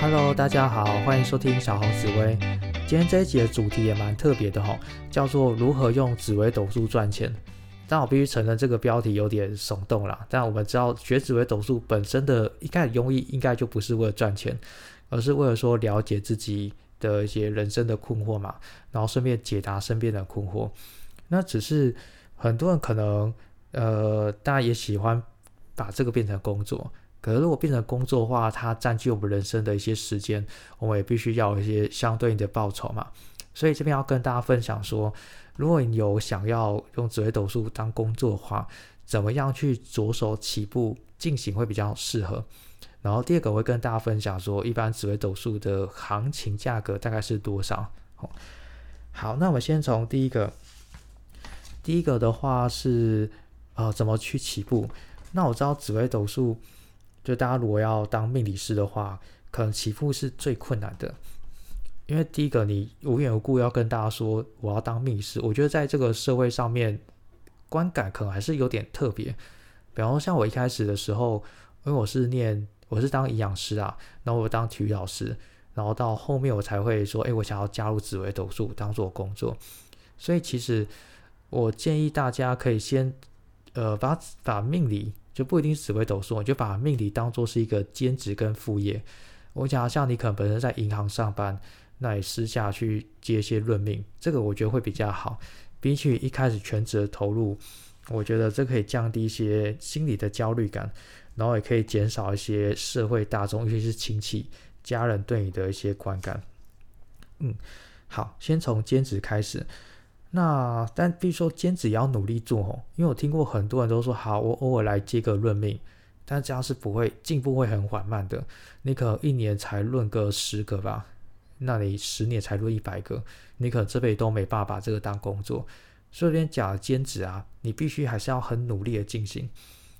Hello，大家好，欢迎收听小红紫薇。今天这一集的主题也蛮特别的哈，叫做如何用紫微斗数赚钱。但我必须承认这个标题有点耸动啦。但我们知道学紫微斗数本身的一开始用意应该就不是为了赚钱，而是为了说了解自己的一些人生的困惑嘛，然后顺便解答身边的困惑。那只是很多人可能呃，大家也喜欢把这个变成工作。可是如果变成工作的话，它占据我们人生的一些时间，我们也必须要有一些相对应的报酬嘛。所以这边要跟大家分享说，如果你有想要用紫微斗数当工作的话，怎么样去着手起步进行会比较适合。然后第二个我会跟大家分享说，一般紫微斗数的行情价格大概是多少。好，那我们先从第一个，第一个的话是呃怎么去起步。那我知道紫微斗数。就大家如果要当命理师的话，可能起步是最困难的，因为第一个你无缘无故要跟大家说我要当命师，我觉得在这个社会上面观感可能还是有点特别。比方说像我一开始的时候，因为我是念我是当营养师啊，然后我当体育老师，然后到后面我才会说，哎，我想要加入紫微斗数当做工作。所以其实我建议大家可以先呃把把命理。就不一定是紫微斗数，你就把命理当做是一个兼职跟副业。我讲像你可能本身在银行上班，那你私下去接一些论命，这个我觉得会比较好。比起一开始全职的投入，我觉得这可以降低一些心理的焦虑感，然后也可以减少一些社会大众，尤其是亲戚、家人对你的一些观感。嗯，好，先从兼职开始。那但必须说兼职也要努力做哦，因为我听过很多人都说好，我偶尔来接个论命，但这样是不会进步会很缓慢的。你可能一年才论个十个吧，那你十年才论一百个，你可能这辈子都没办法把这个当工作。所以边讲兼职啊，你必须还是要很努力的进行，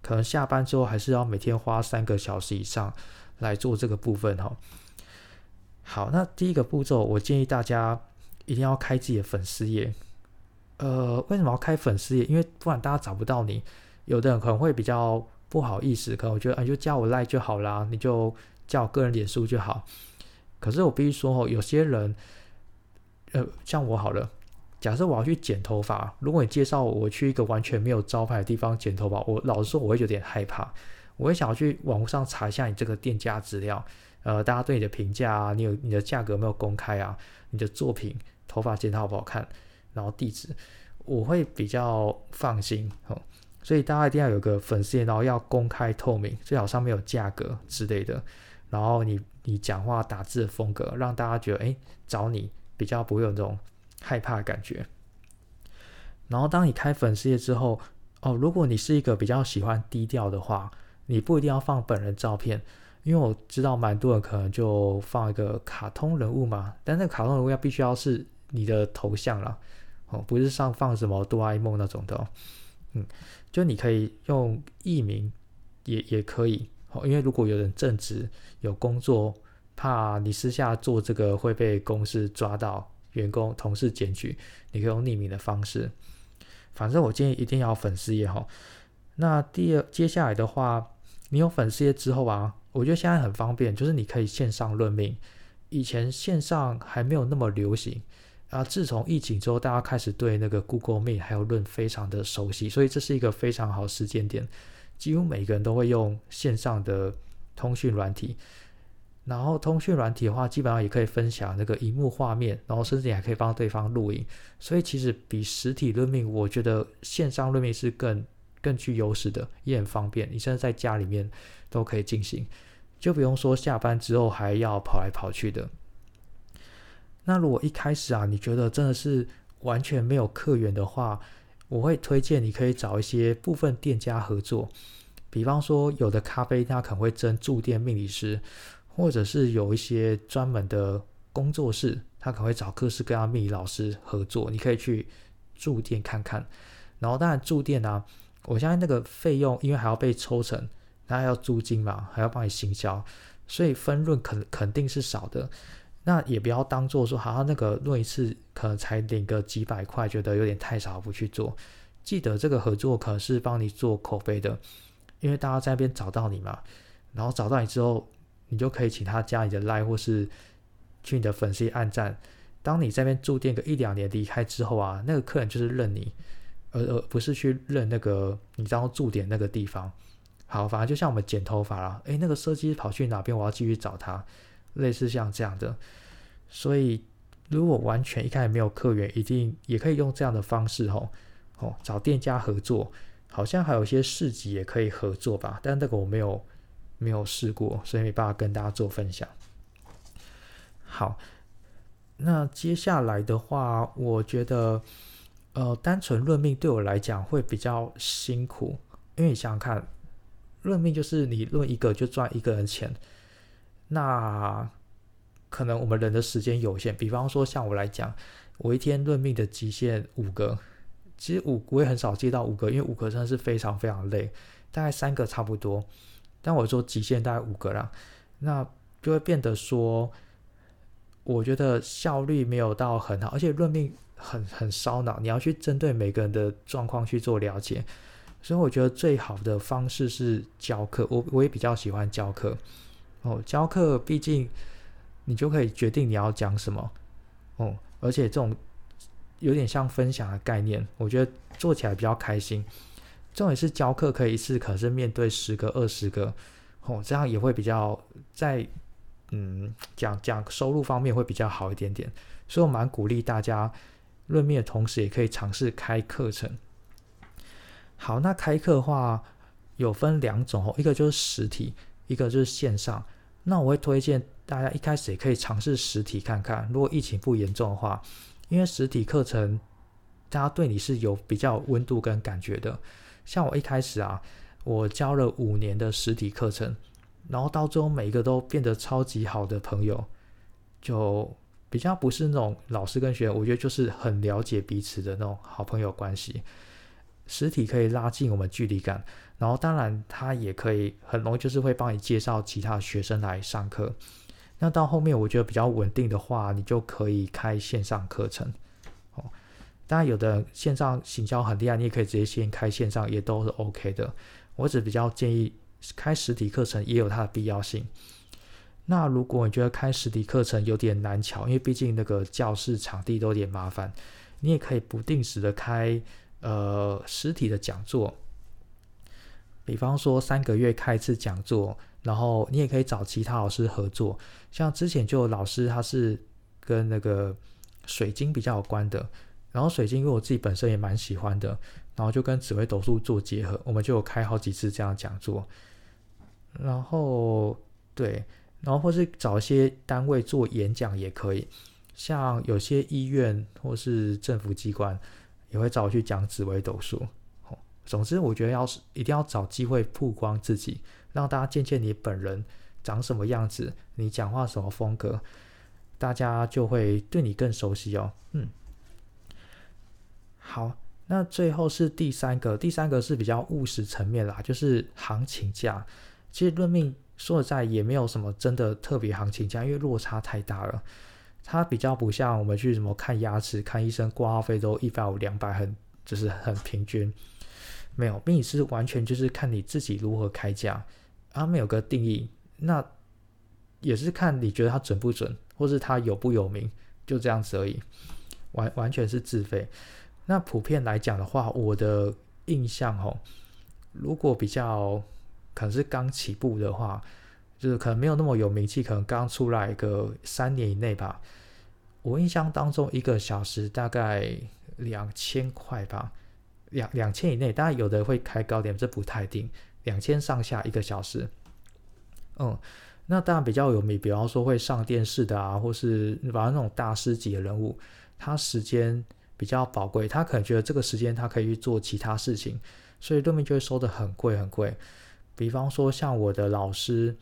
可能下班之后还是要每天花三个小时以上来做这个部分哈。好，那第一个步骤，我建议大家一定要开自己的粉丝页。呃，为什么要开粉丝页？因为不然大家找不到你。有的人可能会比较不好意思，可能我觉得啊，就加我赖就好啦，你就加我个人脸书就好。可是我必须说哦，有些人，呃，像我好了，假设我要去剪头发，如果你介绍我去一个完全没有招牌的地方剪头发，我老实说我会有点害怕。我会想要去网络上查一下你这个店家资料，呃，大家对你的评价啊，你有你的价格没有公开啊？你的作品头发剪得好不好看？然后地址，我会比较放心哦，所以大家一定要有个粉丝页，然后要公开透明，最好上面有价格之类的。然后你你讲话打字的风格，让大家觉得哎找你比较不会有那种害怕感觉。然后当你开粉丝页之后，哦，如果你是一个比较喜欢低调的话，你不一定要放本人照片，因为我知道蛮多人可能就放一个卡通人物嘛，但那个卡通人物要必须要是你的头像了。不是上放什么哆啦 A 梦那种的，嗯，就你可以用艺名也也可以，哦，因为如果有人正职有工作，怕你私下做这个会被公司抓到，员工同事检举，你可以用匿名的方式。反正我建议一定要粉丝页哈。那第二，接下来的话，你有粉丝页之后啊，我觉得现在很方便，就是你可以线上论命，以前线上还没有那么流行。啊，自从疫情之后，大家开始对那个 Google Meet 还有论非常的熟悉，所以这是一个非常好时间点。几乎每个人都会用线上的通讯软体，然后通讯软体的话，基本上也可以分享那个荧幕画面，然后甚至你还可以帮对方录影。所以其实比实体论命，我觉得线上论命是更更具优势的，也很方便。你现在在家里面都可以进行，就不用说下班之后还要跑来跑去的。那如果一开始啊，你觉得真的是完全没有客源的话，我会推荐你可以找一些部分店家合作，比方说有的咖啡它可能会征驻店命理师，或者是有一些专门的工作室，他可能会找各式各样命理老师合作，你可以去驻店看看。然后当然驻店呢，我相信那个费用因为还要被抽成，那要租金嘛，还要帮你行销，所以分润肯肯定是少的。那也不要当做说，好像那个论一次可能才领个几百块，觉得有点太少，不去做。记得这个合作可是帮你做口碑的，因为大家在那边找到你嘛，然后找到你之后，你就可以请他加你的赖或是去你的粉丝按赞。当你这边住店个一两年离开之后啊，那个客人就是认你，而而不是去认那个你知道驻点那个地方。好，反正就像我们剪头发啦，诶，那个设计师跑去哪边，我要继续找他，类似像这样的。所以如果完全一开始没有客源，一定也可以用这样的方式吼，哦，找店家合作，好像还有一些市集也可以合作吧，但那个我没有没有试过，所以没办法跟大家做分享。好。那接下来的话，我觉得，呃，单纯论命对我来讲会比较辛苦，因为你想想看，论命就是你论一个就赚一个人钱，那可能我们人的时间有限，比方说像我来讲，我一天论命的极限五个，其实五我也很少接到五个，因为五个真的是非常非常累，大概三个差不多，但我说极限大概五个啦，那就会变得说。我觉得效率没有到很好，而且论命很很烧脑，你要去针对每个人的状况去做了解，所以我觉得最好的方式是教课。我我也比较喜欢教课哦，教课毕竟你就可以决定你要讲什么哦，而且这种有点像分享的概念，我觉得做起来比较开心。重点是教课可以一次可是面对十个二十个哦，这样也会比较在。嗯，讲讲收入方面会比较好一点点，所以我蛮鼓励大家论命的同时，也可以尝试开课程。好，那开课的话有分两种哦，一个就是实体，一个就是线上。那我会推荐大家一开始也可以尝试实体看看，如果疫情不严重的话，因为实体课程大家对你是有比较温度跟感觉的。像我一开始啊，我教了五年的实体课程。然后到最后，每一个都变得超级好的朋友，就比较不是那种老师跟学员，我觉得就是很了解彼此的那种好朋友关系。实体可以拉近我们距离感，然后当然他也可以很容易就是会帮你介绍其他学生来上课。那到后面我觉得比较稳定的话，你就可以开线上课程。哦，当然有的线上行销很厉害，你也可以直接先开线上，也都是 OK 的。我只比较建议。开实体课程也有它的必要性。那如果你觉得开实体课程有点难巧，因为毕竟那个教室场地都有点麻烦，你也可以不定时的开呃实体的讲座。比方说三个月开一次讲座，然后你也可以找其他老师合作。像之前就有老师他是跟那个水晶比较有关的，然后水晶因为我自己本身也蛮喜欢的，然后就跟紫微斗数做结合，我们就有开好几次这样讲座。然后对，然后或是找一些单位做演讲也可以，像有些医院或是政府机关也会找我去讲紫微斗数。总之我觉得要是一定要找机会曝光自己，让大家见见你本人长什么样子，你讲话什么风格，大家就会对你更熟悉哦。嗯，好，那最后是第三个，第三个是比较务实层面啦，就是行情价。其实论命说实在也没有什么真的特别行情价，因为落差太大了。它比较不像我们去什么看牙齿、看医生，挂号费都一百五、两百，很就是很平均。没有，命理师完全就是看你自己如何开价，他们有个定义。那也是看你觉得它准不准，或是它有不有名，就这样子而已。完完全是自费。那普遍来讲的话，我的印象哦，如果比较。可能是刚起步的话，就是可能没有那么有名气，可能刚出来一个三年以内吧。我印象当中，一个小时大概两千块吧，两两千以内。当然有的会开高点，这不太定。两千上下一个小时。嗯，那当然比较有名，比方说会上电视的啊，或是反正那种大师级的人物，他时间比较宝贵，他可能觉得这个时间他可以去做其他事情，所以对面就会收的很贵很贵。比方说，像我的老师，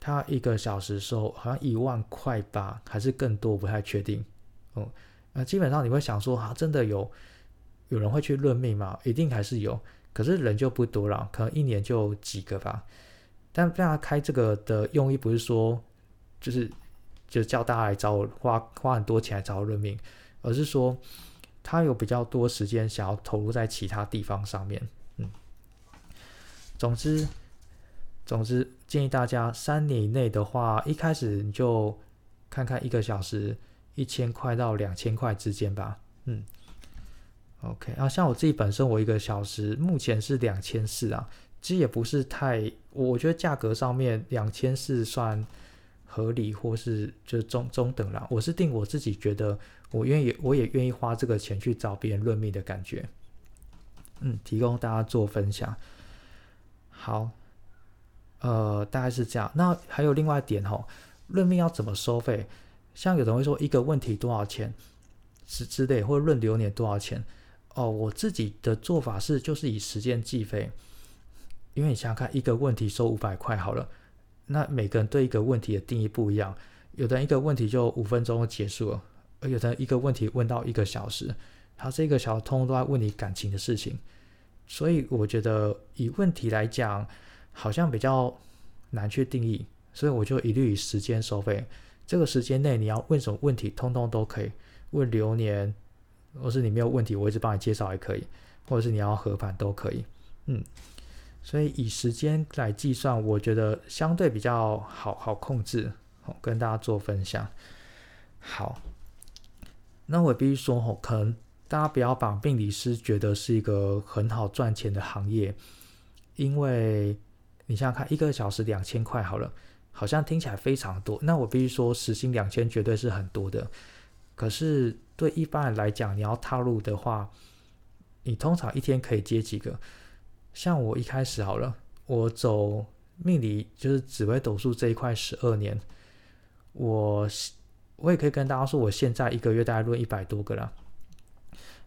他一个小时收好像一万块吧，还是更多，不太确定。哦，那基本上你会想说，啊，真的有有人会去论命吗？一定还是有，可是人就不多了，可能一年就几个吧。但大家开这个的用意不是说，就是就叫大家来找我花花很多钱来找我论命，而是说他有比较多时间想要投入在其他地方上面。嗯，总之。总之建议大家三年以内的话，一开始你就看看一个小时一千块到两千块之间吧。嗯，OK 啊，像我自己本身，我一个小时目前是两千四啊，其实也不是太，我觉得价格上面两千四算合理，或是就是中中等了。我是定我自己觉得我愿意，我也愿意花这个钱去找别人论命的感觉。嗯，提供大家做分享。好，呃，大概是这样。那还有另外一点哈，论命要怎么收费？像有人会说一个问题多少钱，是之类，或论流年多少钱？哦，我自己的做法是就是以时间计费，因为你想想看，一个问题收五百块好了，那每个人对一个问题的定义不一样，有的人一个问题就五分钟结束了，而有的人一个问题问到一个小时。他这个小通都在问你感情的事情，所以我觉得以问题来讲，好像比较难去定义，所以我就一律以时间收费。这个时间内你要问什么问题，通通都可以问流年，或是你没有问题，我一直帮你介绍也可以，或者是你要合盘都可以。嗯，所以以时间来计算，我觉得相对比较好好控制，好跟大家做分享。好，那我必须说吼，可能。大家不要把病理师觉得是一个很好赚钱的行业，因为你想想看，一个小时两千块好了，好像听起来非常多。那我必须说，时薪两千绝对是很多的。可是对一般人来讲，你要踏入的话，你通常一天可以接几个？像我一开始好了，我走命理就是紫微斗数这一块十二年，我我也可以跟大家说，我现在一个月大概论一百多个了。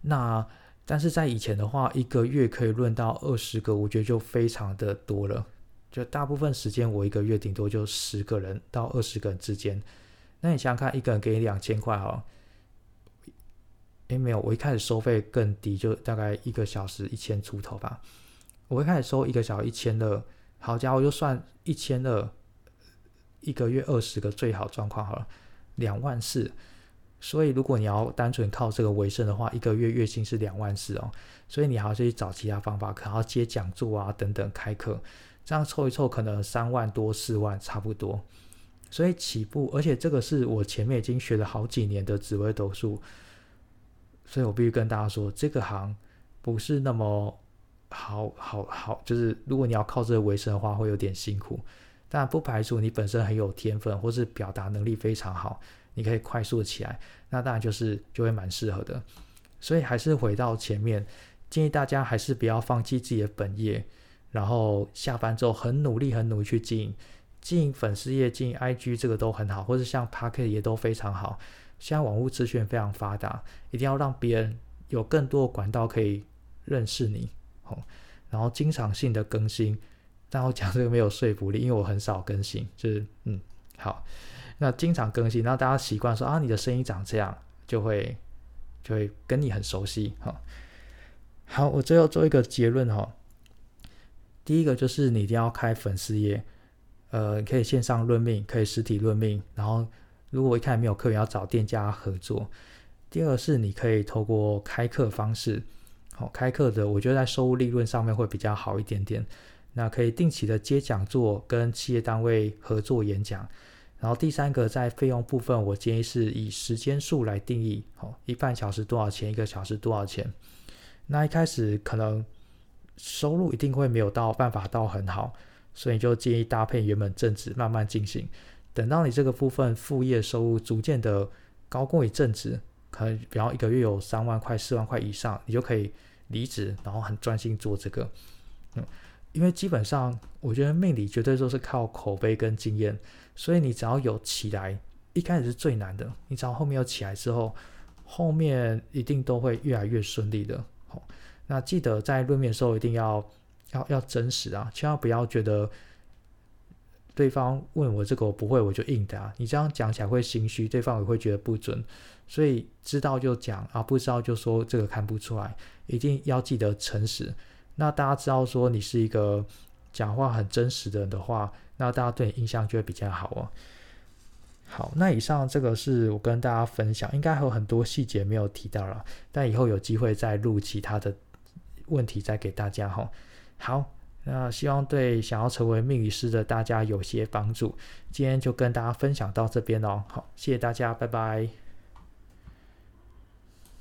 那但是在以前的话，一个月可以论到二十个，我觉得就非常的多了。就大部分时间，我一个月顶多就十个人到二十个人之间。那你想想看，一个人给你两千块哈，诶，没有，我一开始收费更低，就大概一个小时一千出头吧。我一开始收一个小时一千二，好家伙，就算一千二，一个月二十个最好状况好了，两万四。所以，如果你要单纯靠这个为生的话，一个月月薪是两万四哦。所以你还要去找其他方法，可能要接讲座啊等等开课，这样凑一凑，可能三万多四万差不多。所以起步，而且这个是我前面已经学了好几年的紫微斗数，所以我必须跟大家说，这个行不是那么好好好，就是如果你要靠这个为生的话，会有点辛苦。但不排除你本身很有天分，或是表达能力非常好。你可以快速的起来，那当然就是就会蛮适合的。所以还是回到前面，建议大家还是不要放弃自己的本业，然后下班之后很努力、很努力去经营，经营粉丝业、经营 IG 这个都很好，或者像 p a r k e t 也都非常好。现在网络资讯非常发达，一定要让别人有更多的管道可以认识你，哦，然后经常性的更新。但我讲这个没有说服力，因为我很少更新，就是嗯，好。那经常更新，那大家习惯说啊，你的声音长这样，就会就会跟你很熟悉哈。好，我最后做一个结论哈。第一个就是你一定要开粉丝页，呃，可以线上论命，可以实体论命。然后如果一开始没有客源，要找店家合作。第二是你可以透过开课方式，好开课的，我觉得在收入利润上面会比较好一点点。那可以定期的接讲座，跟企业单位合作演讲。然后第三个在费用部分，我建议是以时间数来定义，哦，一半小时多少钱，一个小时多少钱。那一开始可能收入一定会没有到办法到很好，所以就建议搭配原本正职慢慢进行。等到你这个部分副业收入逐渐的高过于正职，可能比方一个月有三万块、四万块以上，你就可以离职，然后很专心做这个。嗯，因为基本上我觉得命理绝对都是靠口碑跟经验。所以你只要有起来，一开始是最难的。你只要后面有起来之后，后面一定都会越来越顺利的。好，那记得在论面的时候一定要要要真实啊，千万不要觉得对方问我这个我不会我就应答，你这样讲起来会心虚，对方也会觉得不准。所以知道就讲啊，不知道就说这个看不出来，一定要记得诚实。那大家知道说你是一个讲话很真实的人的话。那大家对你印象就会比较好哦。好，那以上这个是我跟大家分享，应该还有很多细节没有提到了，但以后有机会再录其他的问题再给大家哈。好，那希望对想要成为命理师的大家有些帮助。今天就跟大家分享到这边喽，好，谢谢大家，拜拜。